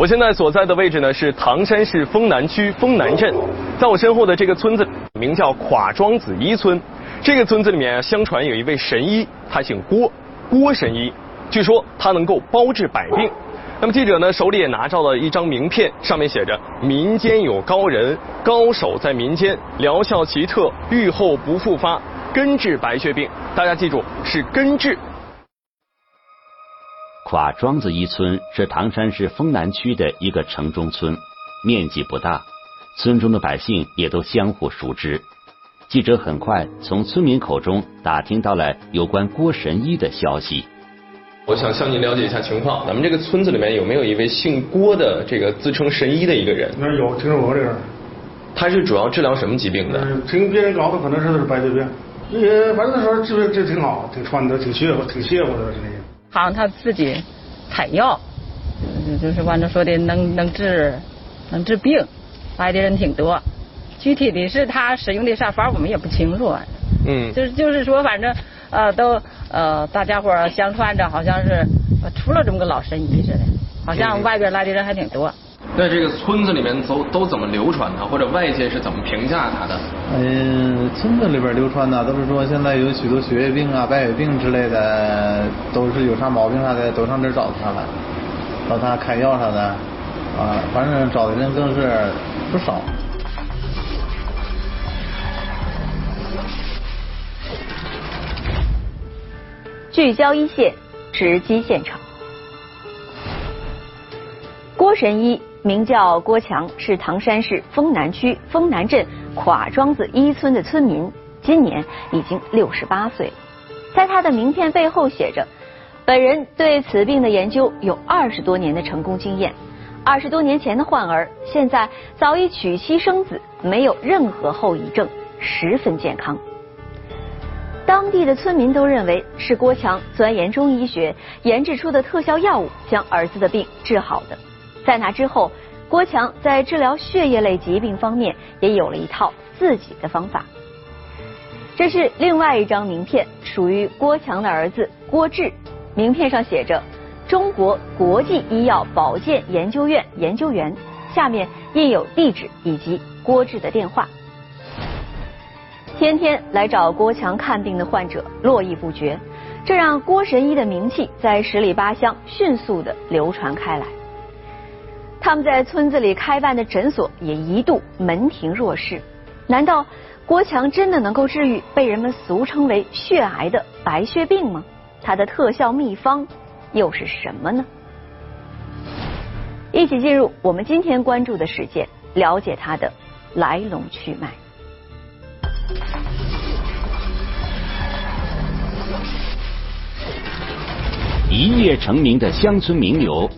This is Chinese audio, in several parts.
我现在所在的位置呢是唐山市丰南区丰南镇，在我身后的这个村子名叫垮庄子一村。这个村子里面相传有一位神医，他姓郭，郭神医，据说他能够包治百病。那么记者呢手里也拿到了一张名片，上面写着“民间有高人，高手在民间，疗效奇特，愈后不复发，根治白血病”。大家记住，是根治。垮庄子一村是唐山市丰南区的一个城中村，面积不大，村中的百姓也都相互熟知。记者很快从村民口中打听到了有关郭神医的消息。我想向您了解一下情况，咱们这个村子里面有没有一位姓郭的这个自称神医的一个人？那有，听说过这个人。他是主要治疗什么疾病的？听别人告诉，可能是是白血病。也反正说治治挺好，挺穿的，挺邪乎，挺邪乎的。好像他自己采药，就是完了说的能能治能治病，来的人挺多。具体的是他使用的啥法，我们也不清楚。嗯，就是就是说，反正呃都呃大家伙相传着，好像是出了这么个老神医似的，好像外边来的人还挺多。在这个村子里面都都怎么流传的，或者外界是怎么评价他的？嗯，村子里边流传的都是说现在有许多血液病啊、白血病之类的，都是有啥毛病啥的都上这找他了，找他开药啥的，啊，反正找的人更是不少。聚焦一线，直击现场。郭神医。名叫郭强，是唐山市丰南区丰南镇垮庄子一村的村民，今年已经六十八岁。在他的名片背后写着：“本人对此病的研究有二十多年的成功经验，二十多年前的患儿现在早已娶妻生子，没有任何后遗症，十分健康。”当地的村民都认为是郭强钻研中医学研制出的特效药物将儿子的病治好的。在那之后，郭强在治疗血液类疾病方面也有了一套自己的方法。这是另外一张名片，属于郭强的儿子郭志。名片上写着“中国国际医药保健研究院研究员”，下面印有地址以及郭志的电话。天天来找郭强看病的患者络绎不绝，这让郭神医的名气在十里八乡迅速的流传开来。他们在村子里开办的诊所也一度门庭若市。难道郭强真的能够治愈被人们俗称为血癌的白血病吗？他的特效秘方又是什么呢？一起进入我们今天关注的事件，了解他的来龙去脉。一夜成名的乡村名流。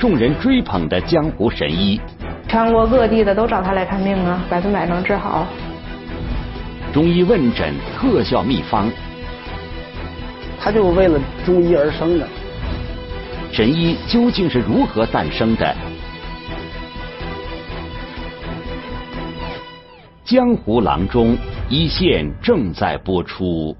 众人追捧的江湖神医，全国各地的都找他来看病啊，百分百能治好。中医问诊特效秘方，他就为了中医而生的。神医究竟是如何诞生的？江湖郎中一线正在播出。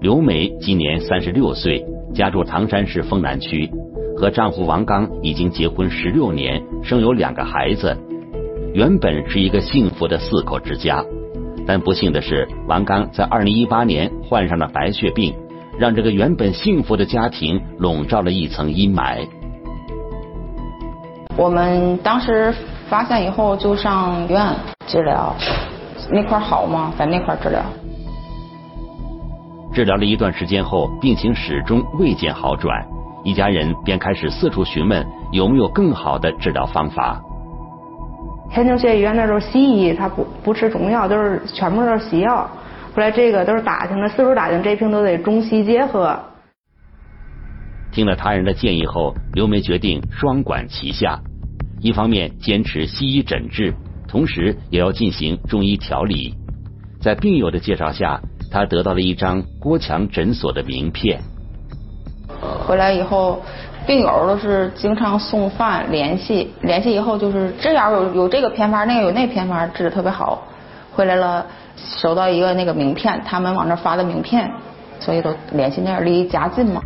刘梅今年三十六岁。家住唐山市丰南区，和丈夫王刚已经结婚十六年，生有两个孩子，原本是一个幸福的四口之家。但不幸的是，王刚在二零一八年患上了白血病，让这个原本幸福的家庭笼罩了一层阴霾。我们当时发现以后就上医院治疗，那块好吗？在那块治疗。治疗了一段时间后，病情始终未见好转，一家人便开始四处询问有没有更好的治疗方法。天津血医院那都是西医，他不不吃中药，都是全部都是西药。后来这个都是打听的，四处打听，这病都得中西结合。听了他人的建议后，刘梅决定双管齐下，一方面坚持西医诊治，同时也要进行中医调理。在病友的介绍下。他得到了一张郭强诊所的名片。回来以后，病友都是经常送饭联系，联系以后就是这样有有这个偏方，那个有那偏方，治的特别好。回来了，收到一个那个名片，他们往那发的名片，所以都联系那儿离家近嘛。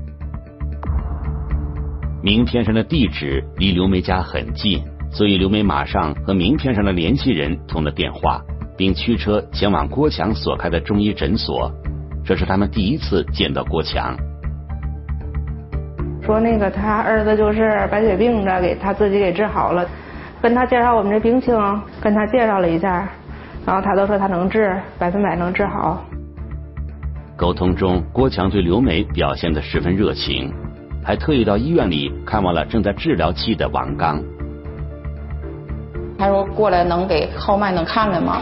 名片上的地址离刘梅家很近，所以刘梅马上和名片上的联系人通了电话，并驱车前往郭强所开的中医诊所。这是他们第一次见到郭强。说那个他儿子就是白血病的给他自己给治好了，跟他介绍我们这病情，跟他介绍了一下，然后他都说他能治，百分百能治好。沟通中，郭强对刘梅表现得十分热情。还特意到医院里看望了正在治疗期的王刚。他说过来能给号脉能看看吗？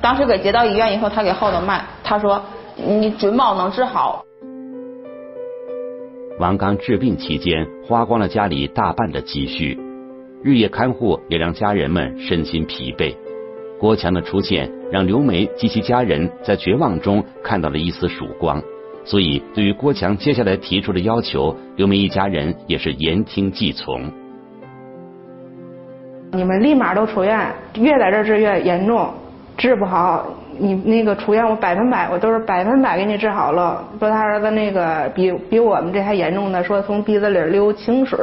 当时给接到医院以后，他给号的脉，他说你准保能治好。王刚治病期间花光了家里大半的积蓄，日夜看护也让家人们身心疲惫。郭强的出现让刘梅及其家人在绝望中看到了一丝曙光。所以，对于郭强接下来提出的要求，刘梅一家人也是言听计从。你们立马都出院，越在这治越严重，治不好，你那个出院，我百分百，我都是百分百给你治好了。说他儿子那个比比我们这还严重的，说从鼻子里流清水，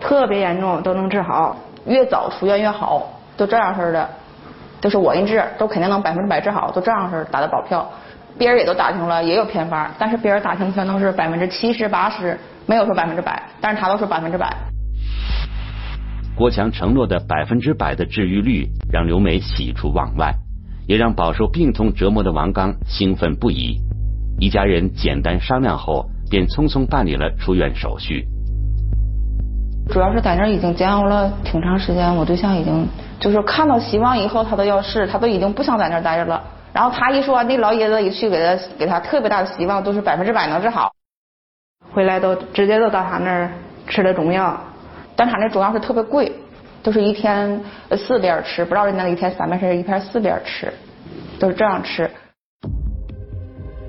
特别严重，都能治好。越早出院越好，都这样式的，都是我给你治，都肯定能百分之百治好，都这样式打的保票。别人也都打听了，也有偏方，但是别人打听全都是百分之七十八十，没有说百分之百，但是他都说百分之百。郭强承诺的百分之百的治愈率，让刘梅喜出望外，也让饱受病痛折磨的王刚兴奋不已。一家人简单商量后，便匆匆办理了出院手续。主要是在那儿已经煎熬了挺长时间，我对象已经就是看到希望以后，他都要试，他都已经不想在那儿待着了。然后他一说，那老爷子一去给他给他特别大的希望，都是百分之百能治好。回来都直接都到他那儿吃的中药，但他那中药是特别贵，都是一天四片吃，不知道人家一天三片是一片四片吃，都是这样吃。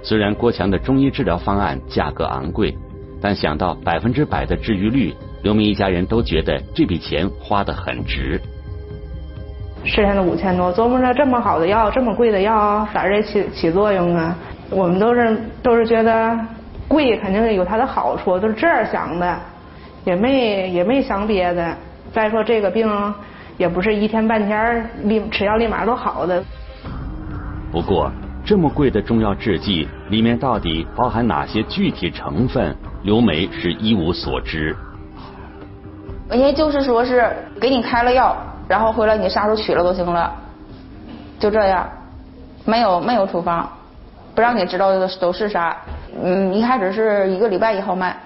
虽然郭强的中医治疗方案价格昂贵，但想到百分之百的治愈率，刘明一家人都觉得这笔钱花得很值。剩下的五千多，琢磨着这么好的药，这么贵的药，咋这起起作用啊？我们都是都是觉得贵，肯定有它的好处，都是这样想的，也没也没想别的。再说这个病也不是一天半天立吃药立马都好的。不过这么贵的中药制剂里面到底包含哪些具体成分，刘梅是一无所知。人家就是说是给你开了药。然后回来你啥时候取了都行了，就这样，没有没有处方，不让你知道的都是啥。嗯，一开始是一个礼拜一号卖，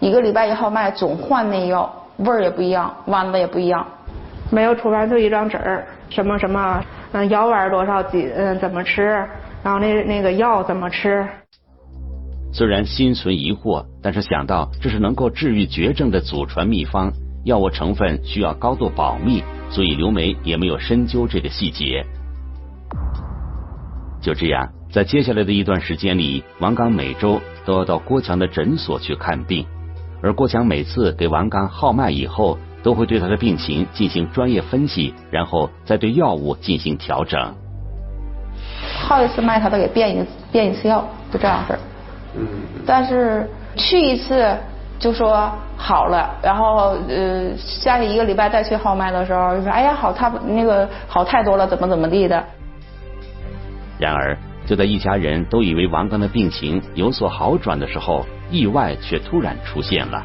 一个礼拜以后卖，总换那药，味儿也不一样，丸子也不一样。没有处方就一张纸儿，什么什么，嗯，药丸多少几，嗯，怎么吃，然后那那个药怎么吃。虽然心存疑惑，但是想到这是能够治愈绝症的祖传秘方，药物成分需要高度保密。所以刘梅也没有深究这个细节。就这样，在接下来的一段时间里，王刚每周都要到郭强的诊所去看病，而郭强每次给王刚号脉以后，都会对他的病情进行专业分析，然后再对药物进行调整。号一次脉，他都给变一变一次药，就这样式儿。嗯。但是去一次。就说好了，然后呃，下一个礼拜再去号脉的时候，就说哎呀好，他那个好太多了，怎么怎么地的。然而，就在一家人都以为王刚的病情有所好转的时候，意外却突然出现了。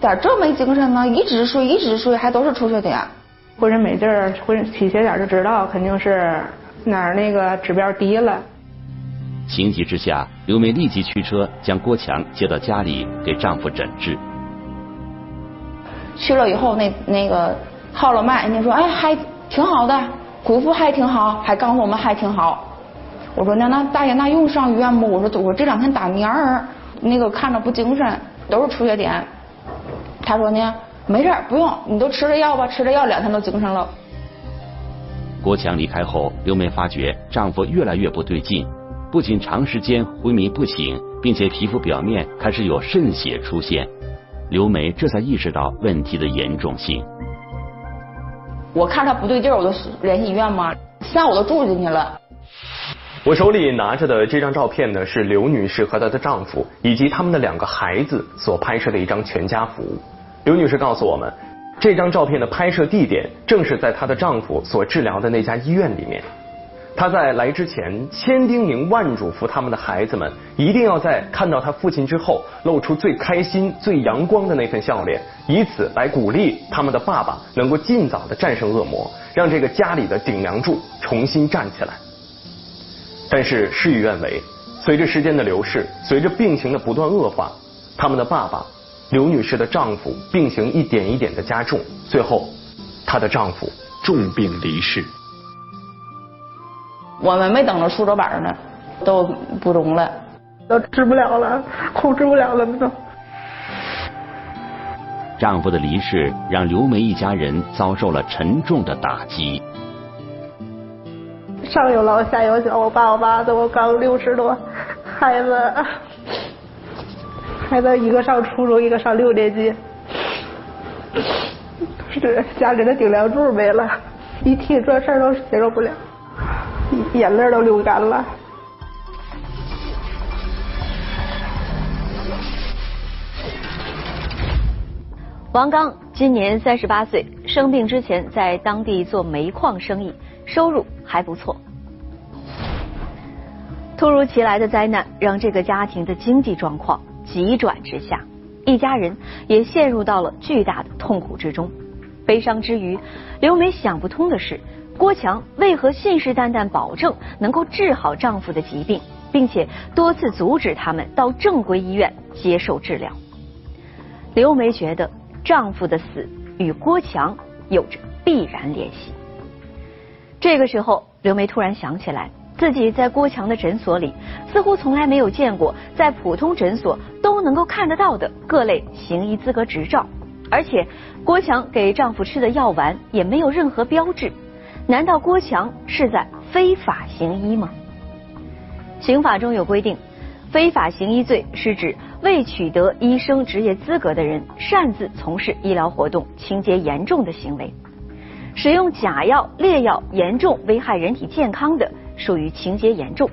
咋这没精神呢？一直睡，一直睡，还都是出血点，浑身没劲儿，浑身起血点就知道肯定是哪儿那个指标低了。情急之下，刘梅立即驱车将郭强接到家里给丈夫诊治。去了以后，那那个号了脉，人家说哎还挺好的，恢复还挺好，还告诉我们还挺好。我说那那大爷那用上医院不？我说我这两天打蔫儿，那个看着不精神，都是出血点。他说呢没事不用，你都吃了药吧，吃了药两天都精神了。郭强离开后，刘梅发觉丈夫越来越不对劲。不仅长时间昏迷不醒，并且皮肤表面开始有渗血出现，刘梅这才意识到问题的严重性。我看他不对劲儿，我就联系医院嘛，下午都住进去了。我手里拿着的这张照片呢，是刘女士和她的丈夫以及他们的两个孩子所拍摄的一张全家福。刘女士告诉我们，这张照片的拍摄地点正是在她的丈夫所治疗的那家医院里面。她在来之前千叮咛万嘱咐他们的孩子们，一定要在看到他父亲之后，露出最开心、最阳光的那份笑脸，以此来鼓励他们的爸爸能够尽早的战胜恶魔，让这个家里的顶梁柱重新站起来。但是事与愿违，随着时间的流逝，随着病情的不断恶化，他们的爸爸刘女士的丈夫病情一点一点的加重，最后她的丈夫重病离世。我们没等着出着板呢，都不中了，都治不了了，控制不了了都。丈夫的离世让刘梅一家人遭受了沉重的打击。上有老下有小，我爸我妈都刚六十多，孩子孩子一个上初中，一个上六年级，是家里的顶梁柱没了，一提这事儿都接受不了，眼泪都流干了。王刚今年三十八岁，生病之前在当地做煤矿生意，收入还不错。突如其来的灾难让这个家庭的经济状况急转直下，一家人也陷入到了巨大的痛苦之中。悲伤之余，刘梅想不通的是，郭强为何信誓旦旦保证能够治好丈夫的疾病，并且多次阻止他们到正规医院接受治疗。刘梅觉得。丈夫的死与郭强有着必然联系。这个时候，刘梅突然想起来，自己在郭强的诊所里似乎从来没有见过在普通诊所都能够看得到的各类行医资格执照，而且郭强给丈夫吃的药丸也没有任何标志。难道郭强是在非法行医吗？刑法中有规定，非法行医罪是指。未取得医生执业资格的人擅自从事医疗活动，情节严重的行为；使用假药、劣药严重危害人体健康的，属于情节严重。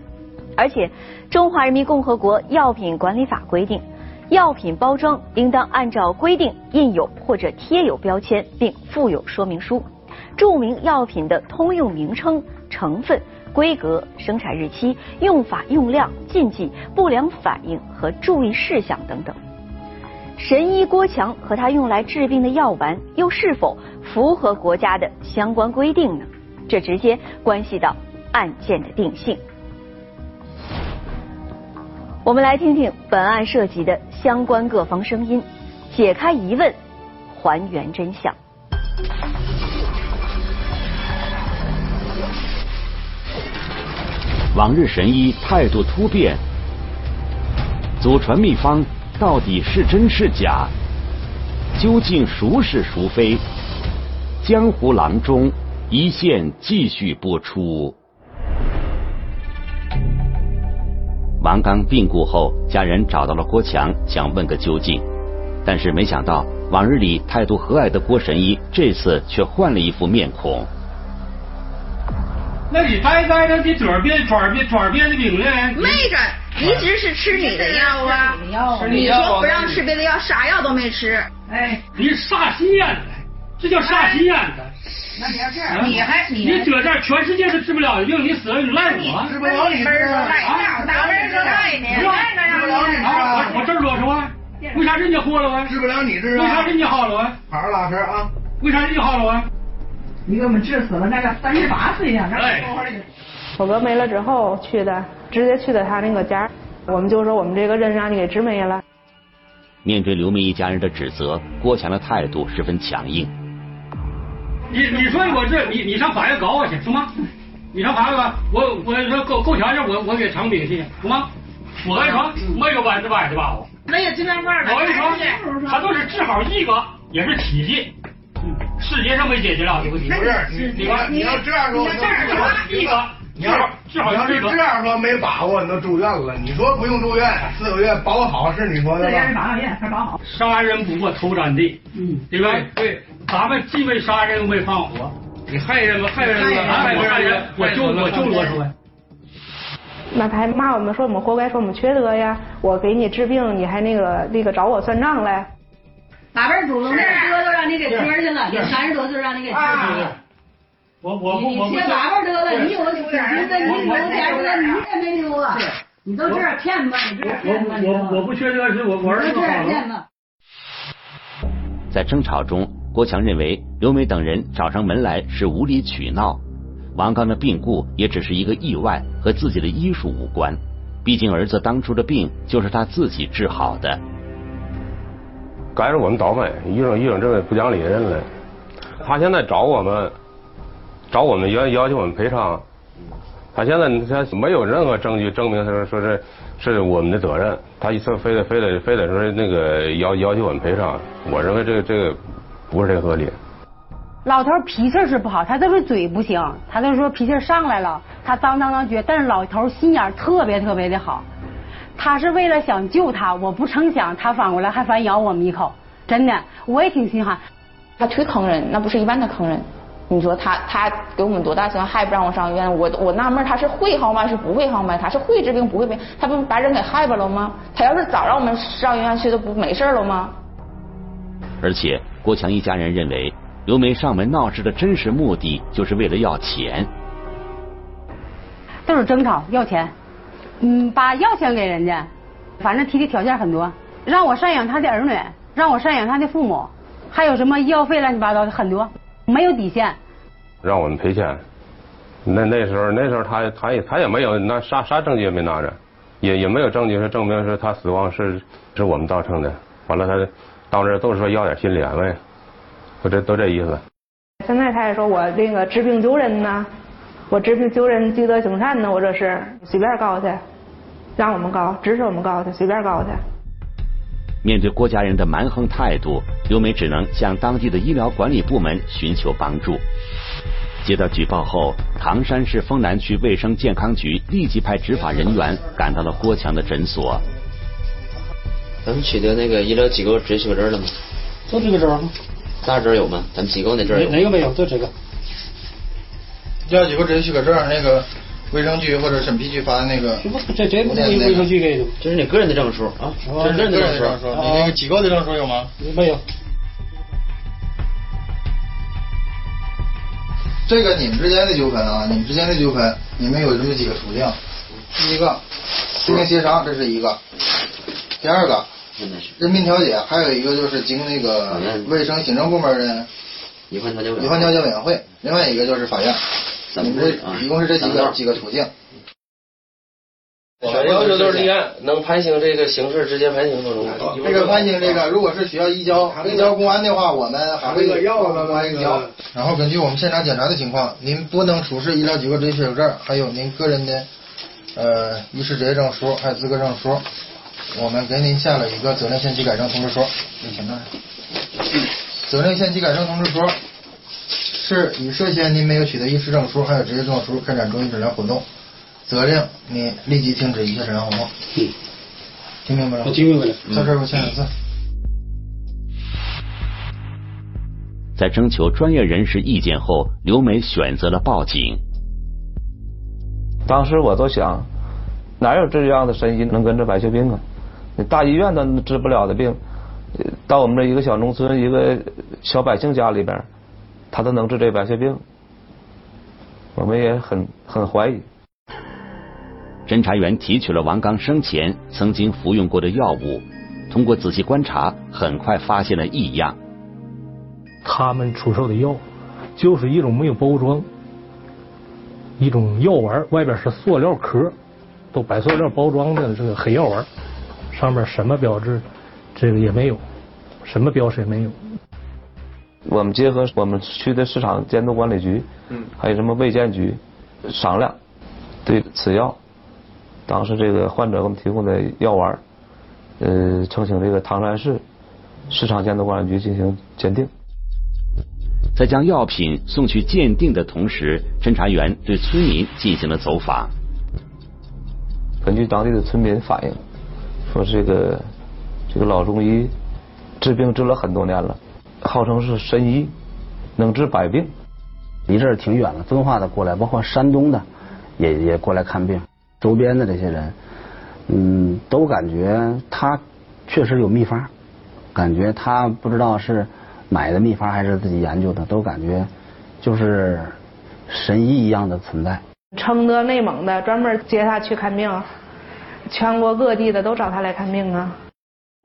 而且，《中华人民共和国药品管理法》规定，药品包装应当按照规定印有或者贴有标签，并附有说明书，著名药品的通用名称、成分。规格、生产日期、用法用量、禁忌、不良反应和注意事项等等。神医郭强和他用来治病的药丸又是否符合国家的相关规定呢？这直接关系到案件的定性。我们来听听本案涉及的相关各方声音，解开疑问，还原真相。往日神医态度突变，祖传秘方到底是真是假？究竟孰是孰非？江湖郎中一线继续播出。王刚病故后，家人找到了郭强，想问个究竟，但是没想到往日里态度和蔼的郭神医，这次却换了一副面孔。那你该该着你转变转变转变的病呢？没着，一直是吃你的药啊。你说不让吃别的药，啥药都没吃。哎，你啥心眼子？这叫啥心眼子？那你要这样，你还你搁这全世界都治不了的病，你死了你赖我？治不了你治啊？哪门子赖你？治不了你治啊？我这儿啰嗦啊？为啥人家活了啊？治不了你治啊？为啥人家好了啊？好好拉实啊？为啥人家好了啊？你给我们治死了那个三十八岁呀！我哥没了之后去的，直接去的他那个家，我们就说我们这个人让你给治没了。面对刘梅一家人的指责，郭强的态度十分强硬。你你说我这你你上法院告我去，行吗？你上法院吧，我我说够够条件，我我给长兵去，行吗？我跟你说，没有百分之百的把握。没有尽量办的。我跟你说，他都是治好一个，也是体积。世界上没解决了的问题。不是你你你要这样说，一个，你要治好要是这样说没把握，你都住院了。你说不用住院，四个月保好是你说的吧？四个月八个月才保好。杀人不过头沾地，嗯，对吧？对，咱们既没杀人没放火，你害人吗？害人吗？害人？我就我就啰嗦呗。那他还骂我们说我们活该，说我们缺德呀！我给你治病，你还那个那个找我算账来。八辈祖宗那德都让你给磕去了，你三十多岁让你给磕去了。我我你你缺八辈德了，你有你觉得你有点德，你也没留啊！你都这样骗吧，你这样骗吧，我我我不缺德，是我我儿子这样好骗吧。在争吵中，郭强认为刘梅等人找上门来是无理取闹，王刚的病故也只是一个意外，和自己的医术无关。毕竟儿子当初的病就是他自己治好的。该是我们倒霉，遇上遇上这个不讲理的人了。他现在找我们，找我们要要求我们赔偿。他现在他没有任何证据证明他说说是是我们的责任，他一次非得非得非得说那个要要求我们赔偿。我认为这个这个不是这个合理。老头脾气是不好，他就是嘴不行，他就说脾气上来了，他当当当撅。但是老头心眼特别特别的好，他是为了想救他，我不成想他反过来还反咬我们一口，真的，我也挺心寒。他忒坑人，那不是一般的坑人。你说他他给我们多大钱，还不让我上医院？我我纳闷，他是会号脉？是不会号脉？他是会治病不会病，他不把人给害吧了吗？他要是早让我们上医院去，都不没事了吗？而且郭强一家人认为，刘梅上门闹事的真实目的就是为了要钱，都是争吵要钱，嗯，把药钱给人家，反正提的条件很多，让我赡养他的儿女，让我赡养他的父母，还有什么医药费乱七八糟的很多，没有底线。让我们赔钱，那那时候那时候他他也他也没有那啥啥证据也没拿着，也也没有证据是证明是他死亡是是我们造成的。完了他到这儿都是说要点心理安慰，都这都这意思。现在他也说我那个治病救人呢，我治病救人积德行善呢，我这是随便告去，让我们告，指使我们告去，随便告去。面对郭家人的蛮横态度，刘梅只能向当地的医疗管理部门寻求帮助。接到举报后，唐山市丰南区卫生健康局立即派执法人员赶到了郭强的诊所。咱们取得那个医疗机构执许可证了吗？就这个证吗。大证有吗？咱们机构那证有。哪个没有？就这个。医疗机构执许可证，那个卫生局或者审批局发的那个。这这不是卫生局给的。这是你个人的证书啊，这是个人的证书。你那个机构的证书有吗？没有。这个你们之间的纠纷啊，你们之间的纠纷，你们有这么几个途径。第一个，进行协商，这是一个；第二个，人民调解，还有一个就是经那个卫生行政部门的医患调解委医患调解委员会，另外一个就是法院。你们这一共是这几个几个途径。我们要求就是立案，能判刑这个刑事直接判刑都能。这个判刑这个，如果是需要移交移交公安的话，我们还会公安移交。然后根据我们现场检查的情况，您不能出示医疗机构执许可证，还有您个人的呃医师执业证书，还有资格证书，我们给您下了一个责令限期改正通知书。你请那责令限期改正通知书是以涉嫌您没有取得医师证书，还有执业证书开展中医诊疗活动。责令你立即停止一切诊疗活动。嗯，听明白了？我听明白了。在这儿我签个字。在征求专业人士意见后，刘梅选择了报警。当时我都想，哪有这样的神医能跟着白血病啊？你大医院都治不了的病，到我们这一个小农村一个小百姓家里边，他都能治这白血病，我们也很很怀疑。侦查员提取了王刚生前曾经服用过的药物，通过仔细观察，很快发现了异样。他们出售的药就是一种没有包装、一种药丸，外边是塑料壳，都白塑料包装的这个黑药丸，上面什么标志，这个也没有，什么标识也没有。我们结合我们区的市场监督管理局，嗯，还有什么卫健局商量，对此药。当时这个患者给我们提供的药丸，呃，呈请这个唐山市市场监督管理局进行鉴定。在将药品送去鉴定的同时，侦查员对村民进行了走访。根据当地的村民反映，说这个这个老中医治病治了很多年了，号称是神医，能治百病。离这儿挺远了，遵化的过来，包括山东的也也过来看病。周边的这些人，嗯，都感觉他确实有秘方，感觉他不知道是买的秘方还是自己研究的，都感觉就是神医一样的存在。承德、内蒙的专门接他去看病，全国各地的都找他来看病啊。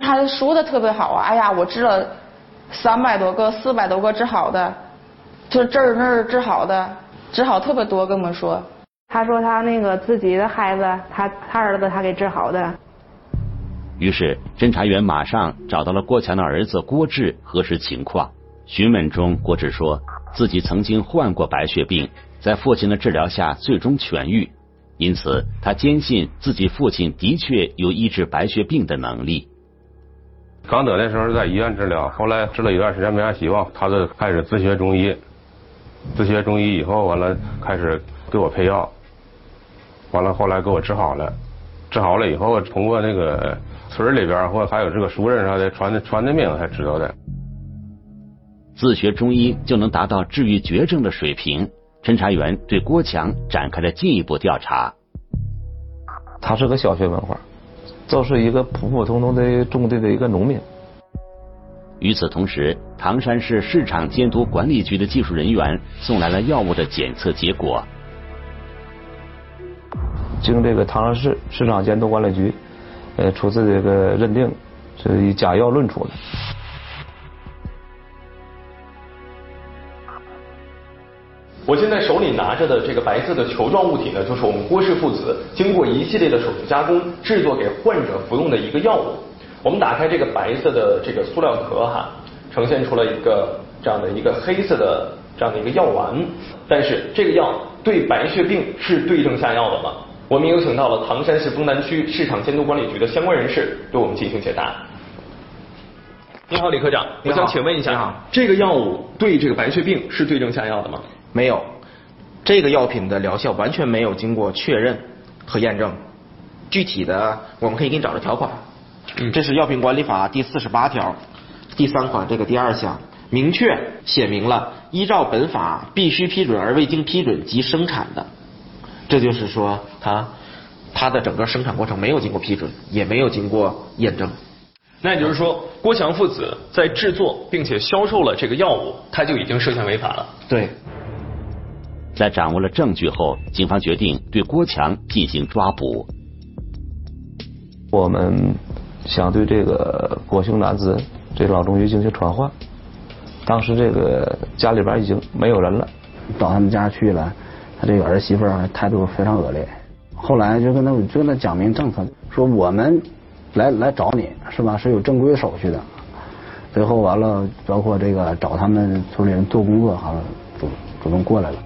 他说的特别好啊，哎呀，我治了三百多个、四百多个治好的，就这儿那儿治好的，治好特别多，跟我们说。他说他那个自己的孩子，他他儿子他给治好的。于是侦查员马上找到了郭强的儿子郭志核实情况。询问中，郭志说自己曾经患过白血病，在父亲的治疗下最终痊愈，因此他坚信自己父亲的确有医治白血病的能力。刚得那时候是在医院治疗，后来治了一段时间没啥希望，他就开始自学中医。自学中医以后，完了开始给我配药。完了，后来给我治好了，治好了以后，通过那个村里边或还有这个熟人啥的传的传的命才知道的。自学中医就能达到治愈绝症的水平，侦查员对郭强展开了进一步调查。他是个小学文化，就是一个普普通通的种地的一个农民。与此同时，唐山市市场监督管理局的技术人员送来了药物的检测结果。经这个唐山市市场监督管理局呃初次这个认定，是以假药论处的。我现在手里拿着的这个白色的球状物体呢，就是我们郭氏父子经过一系列的手术加工制作给患者服用的一个药物。我们打开这个白色的这个塑料壳哈，呈现出了一个这样的一个黑色的这样的一个药丸。但是这个药对白血病是对症下药的吗？我们有请到了唐山市丰南区市场监督管理局的相关人士对我们进行解答。你好，李科长，我想请问一下，这个药物对这个白血病是对症下药的吗？没有，这个药品的疗效完全没有经过确认和验证。具体的，我们可以给你找着条款。嗯这是药品管理法第四十八条第三款这个第二项，明确写明了依照本法必须批准而未经批准即生产的，这就是说它它的整个生产过程没有经过批准，也没有经过验证。那也就是说，郭强父子在制作并且销售了这个药物，他就已经涉嫌违法了。对。在掌握了证据后，警方决定对郭强进行抓捕。我们想对这个郭姓男子这老中医进行传唤。当时这个家里边已经没有人了，到他们家去了，他这个儿媳妇态度非常恶劣。后来就跟他就跟他讲明政策，说我们来来找你是吧？是有正规手续的。最后完了，包括这个找他们村里人做工作，好像主主动过来了。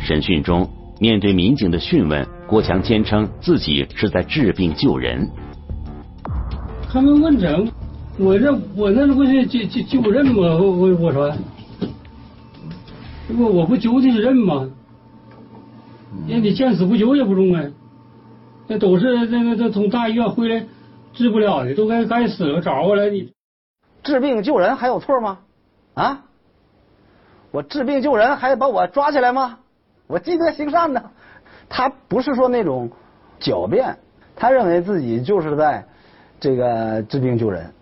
审讯中，面对民警的讯问，郭强坚称自己是在治病救人。他们问诊，我这我那不是救救救人吗？我我我说，这不我不救的是人吗？人你见死不救也不中啊！那都是那那那从大医院回来治不了的，都该该死了，找过来你。治病救人还有错吗？啊？我治病救人还把我抓起来吗？我积德行善呢，他不是说那种狡辩，他认为自己就是在这个治病救人，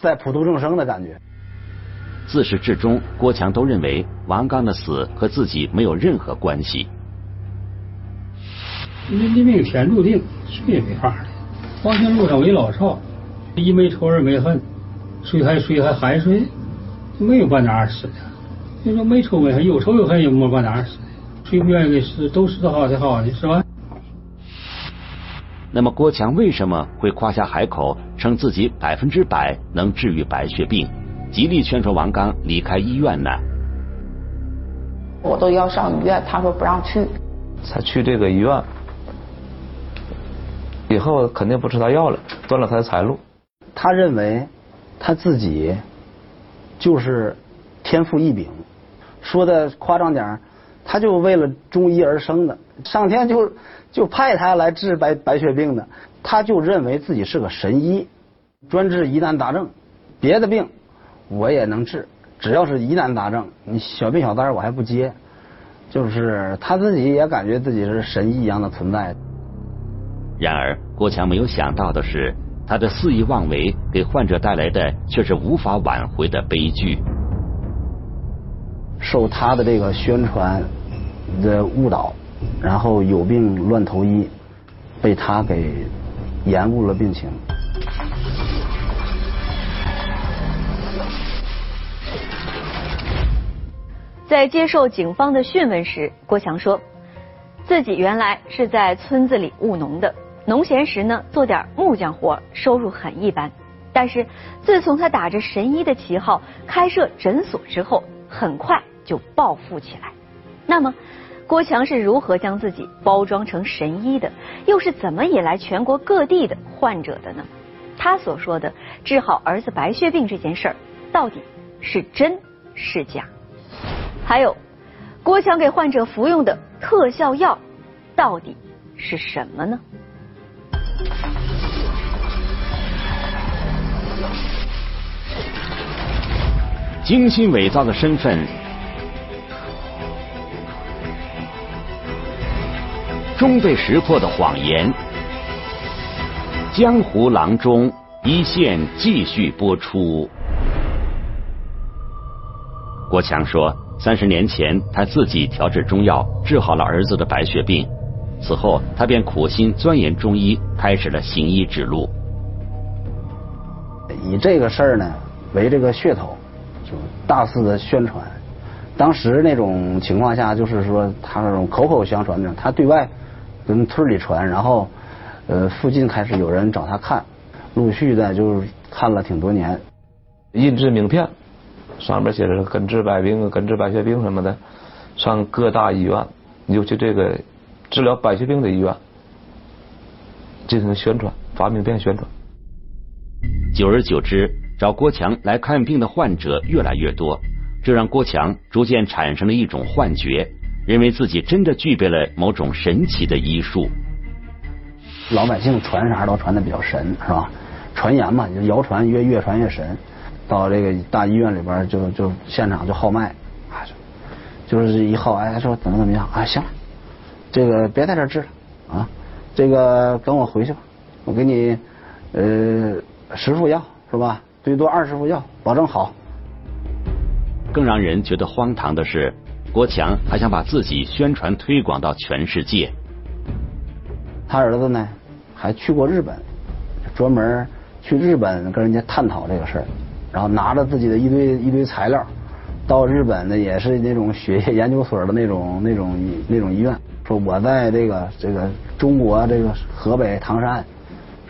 在普度众生的感觉。自始至终，郭强都认为王刚的死和自己没有任何关系。人的命天注定，谁也没法的。黄泉路上为老少，一没仇二没恨，谁还谁还还谁，没有半点儿死的。你说没仇没恨，有仇有恨也没半点儿死。谁不愿意是？都死的好的好的，是吧？那么郭强为什么会夸下海口，称自己百分之百能治愈白血病，极力劝说王刚离开医院呢？我都要上医院，他说不让去。才去这个医院，以后肯定不吃他药了，断了他的财路。他认为他自己就是天赋异禀，说的夸张点他就为了中医而生的，上天就就派他来治白白血病的，他就认为自己是个神医，专治疑难杂症，别的病我也能治，只要是疑难杂症，你小病小灾我还不接，就是他自己也感觉自己是神医一样的存在。然而，郭强没有想到的是，他的肆意妄为给患者带来的却是无法挽回的悲剧。受他的这个宣传的误导，然后有病乱投医，被他给延误了病情。在接受警方的讯问时，郭强说，自己原来是在村子里务农的，农闲时呢做点木匠活，收入很一般。但是自从他打着神医的旗号开设诊所之后，很快就暴富起来。那么，郭强是如何将自己包装成神医的？又是怎么引来全国各地的患者的呢？他所说的治好儿子白血病这件事儿，到底是真是假？还有，郭强给患者服用的特效药到底是什么呢？精心伪造的身份，终被识破的谎言，江湖郎中一线继续播出。郭强说。三十年前，他自己调制中药，治好了儿子的白血病。此后，他便苦心钻研中医，开始了行医之路。以这个事儿呢为这个噱头，就大肆的宣传。当时那种情况下，就是说他那种口口相传的，他对外跟村里传，然后呃附近开始有人找他看，陆续的就看了挺多年，印制名片。上面写着根治百病、根治白血病什么的，上各大医院，尤其这个治疗白血病的医院进行宣传，发名片宣传。久而久之，找郭强来看病的患者越来越多，这让郭强逐渐产生了一种幻觉，认为自己真的具备了某种神奇的医术。老百姓传啥都传的比较神，是吧？传言嘛，就谣传越越传越神。到这个大医院里边就就现场就号脉，啊，就是一号，哎，说怎么怎么样，啊，行了，这个别在这治了，啊，这个跟我回去吧，我给你呃十副药是吧？最多二十副药，保证好。更让人觉得荒唐的是，郭强还想把自己宣传推广到全世界。他儿子呢，还去过日本，专门去日本跟人家探讨这个事儿。然后拿着自己的一堆一堆材料，到日本的也是那种血液研究所的那种那种那种医院，说我在这个这个中国这个河北唐山，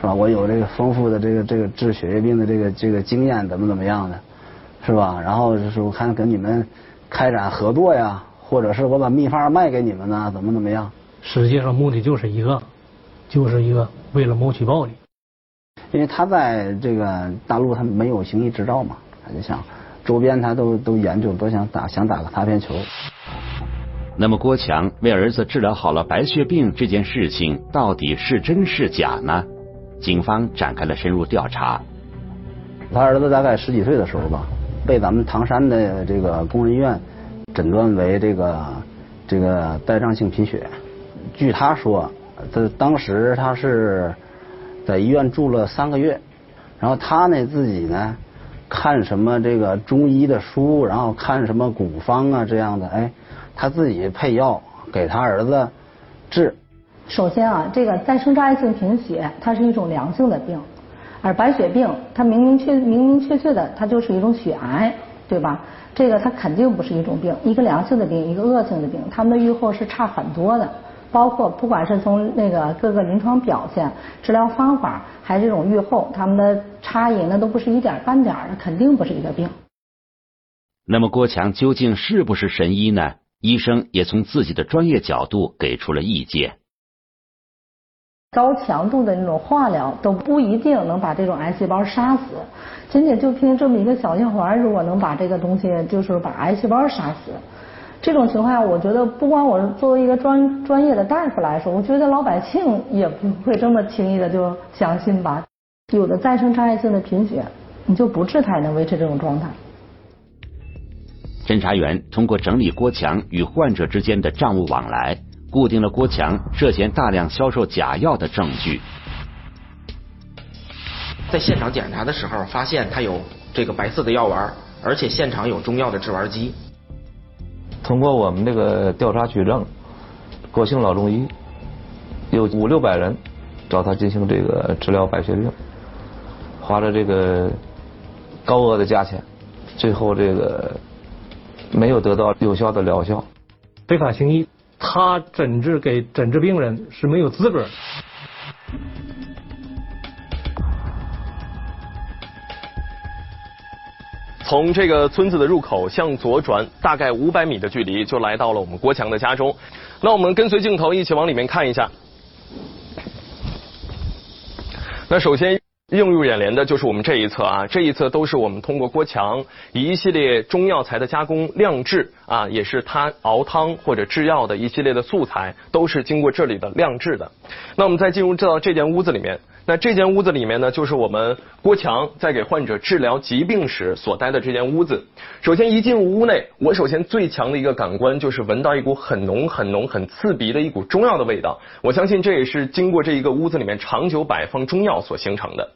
是吧？我有这个丰富的这个这个治血液病的这个这个经验，怎么怎么样的，是吧？然后就是我看跟你们开展合作呀，或者是我把秘方卖给你们呢，怎么怎么样？实际上目的就是一个，就是一个为了谋取暴利。因为他在这个大陆，他没有行医执照嘛，他就想周边他都都研究，都想打想打个擦边球。那么郭强为儿子治疗好了白血病这件事情到底是真是假呢？警方展开了深入调查。他儿子大概十几岁的时候吧，被咱们唐山的这个工人医院诊断为这个这个带状性贫血。据他说，他当时他是。在医院住了三个月，然后他呢自己呢看什么这个中医的书，然后看什么古方啊这样的，哎，他自己配药给他儿子治。首先啊，这个再生障碍性贫血它是一种良性的病，而白血病它明明确明明确确的它就是一种血癌，对吧？这个它肯定不是一种病，一个良性的病，一个恶性的病，他们的预后是差很多的。包括不管是从那个各个临床表现、治疗方法，还是这种预后，他们的差异那都不是一点半点的，肯定不是一个病。那么郭强究竟是不是神医呢？医生也从自己的专业角度给出了意见。高强度的那种化疗都不一定能把这种癌细胞杀死，仅仅就凭这么一个小药丸，如果能把这个东西就是把癌细胞杀死。这种情况下，我觉得不光我作为一个专专业的大夫来说，我觉得老百姓也不会这么轻易的就相信吧。有的再生障碍性的贫血，你就不治它也能维持这种状态。侦查员通过整理郭强与患者之间的账务往来，固定了郭强涉嫌大量销售假药的证据。在现场检查的时候，发现他有这个白色的药丸，而且现场有中药的制丸机。通过我们这个调查取证，郭姓老中医有五六百人找他进行这个治疗白血病，花了这个高额的价钱，最后这个没有得到有效的疗效。非法行医，他诊治给诊治病人是没有资格。从这个村子的入口向左转，大概五百米的距离就来到了我们郭强的家中。那我们跟随镜头一起往里面看一下。那首先映入眼帘的就是我们这一侧啊，这一侧都是我们通过郭强以一系列中药材的加工酿制啊，也是他熬汤或者制药的一系列的素材，都是经过这里的晾制的。那我们再进入到这间屋子里面。那这间屋子里面呢，就是我们郭强在给患者治疗疾病时所待的这间屋子。首先一进入屋内，我首先最强的一个感官就是闻到一股很浓、很浓、很刺鼻的一股中药的味道。我相信这也是经过这一个屋子里面长久摆放中药所形成的。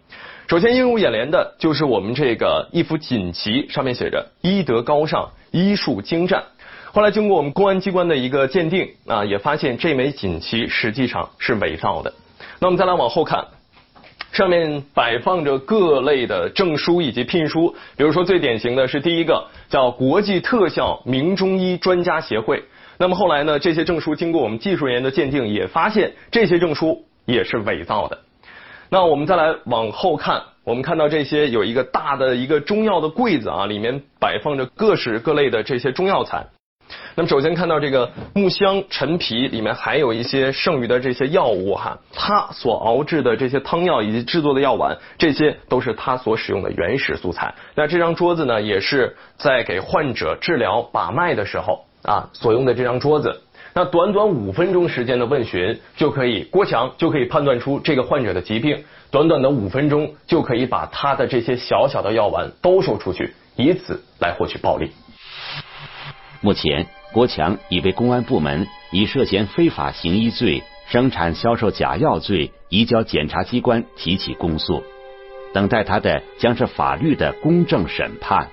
首先映入眼帘的就是我们这个一幅锦旗，上面写着“医德高尚，医术精湛”。后来经过我们公安机关的一个鉴定啊，也发现这枚锦旗实际上是伪造的。那我们再来往后看。上面摆放着各类的证书以及聘书，比如说最典型的是第一个叫国际特效名中医专家协会。那么后来呢，这些证书经过我们技术人员的鉴定，也发现这些证书也是伪造的。那我们再来往后看，我们看到这些有一个大的一个中药的柜子啊，里面摆放着各式各类的这些中药材。那么首先看到这个木香陈皮里面还有一些剩余的这些药物哈，他所熬制的这些汤药以及制作的药丸，这些都是他所使用的原始素材。那这张桌子呢，也是在给患者治疗把脉的时候啊所用的这张桌子。那短短五分钟时间的问询，就可以郭强就可以判断出这个患者的疾病，短短的五分钟就可以把他的这些小小的药丸兜售出去，以此来获取暴利。目前，郭强已被公安部门以涉嫌非法行医罪、生产销售假药罪移交检察机关提起公诉，等待他的将是法律的公正审判。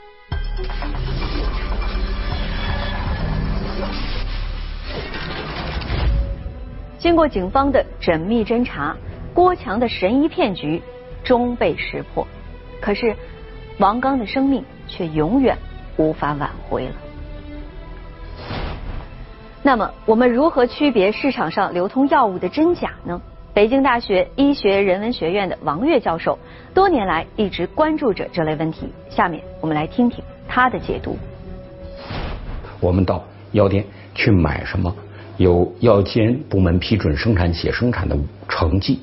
经过警方的缜密侦查，郭强的神医骗局终被识破，可是王刚的生命却永远无法挽回了。那么，我们如何区别市场上流通药物的真假呢？北京大学医学人文学院的王跃教授多年来一直关注着这类问题。下面我们来听听他的解读。我们到药店去买什么，有药监部门批准生产企业生产的成剂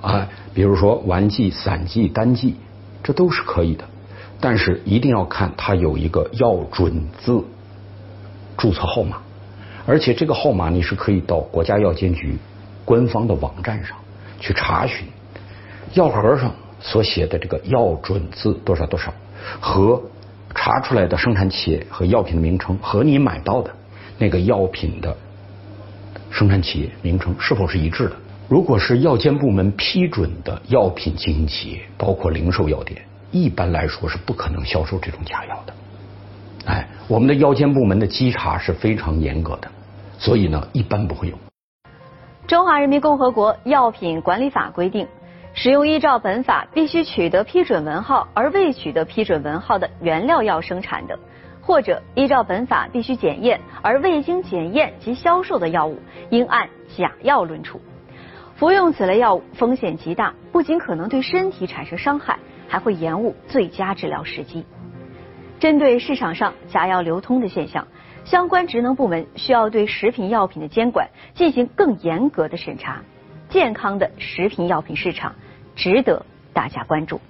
啊，比如说丸剂、散剂、单剂，这都是可以的。但是一定要看它有一个药准字注册号码。而且这个号码你是可以到国家药监局官方的网站上去查询，药盒上所写的这个药准字多少多少，和查出来的生产企业和药品的名称和你买到的那个药品的生产企业名称是否是一致的？如果是药监部门批准的药品经营企业，包括零售药店，一般来说是不可能销售这种假药的。哎，我们的药监部门的稽查是非常严格的，所以呢，一般不会有。中华人民共和国药品管理法规定，使用依照本法必须取得批准文号而未取得批准文号的原料药生产的，或者依照本法必须检验而未经检验及销售的药物，应按假药论处。服用此类药物风险极大，不仅可能对身体产生伤害，还会延误最佳治疗时机。针对市场上假药流通的现象，相关职能部门需要对食品药品的监管进行更严格的审查。健康的食品药品市场值得大家关注。